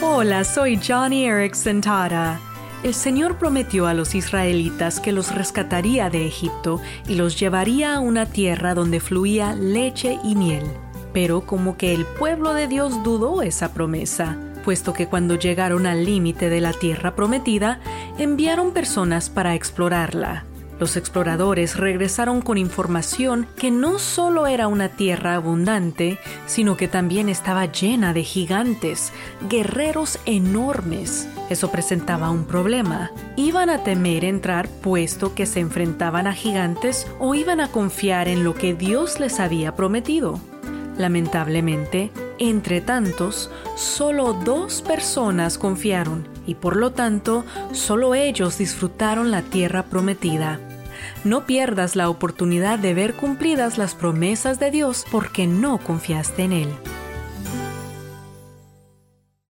Hola, soy Johnny Erickson Tara. El Señor prometió a los israelitas que los rescataría de Egipto y los llevaría a una tierra donde fluía leche y miel. Pero como que el pueblo de Dios dudó esa promesa, puesto que cuando llegaron al límite de la tierra prometida, enviaron personas para explorarla. Los exploradores regresaron con información que no solo era una tierra abundante, sino que también estaba llena de gigantes, guerreros enormes. Eso presentaba un problema. ¿Iban a temer entrar puesto que se enfrentaban a gigantes o iban a confiar en lo que Dios les había prometido? Lamentablemente, entre tantos, solo dos personas confiaron y por lo tanto solo ellos disfrutaron la tierra prometida. No pierdas la oportunidad de ver cumplidas las promesas de Dios porque no confiaste en Él.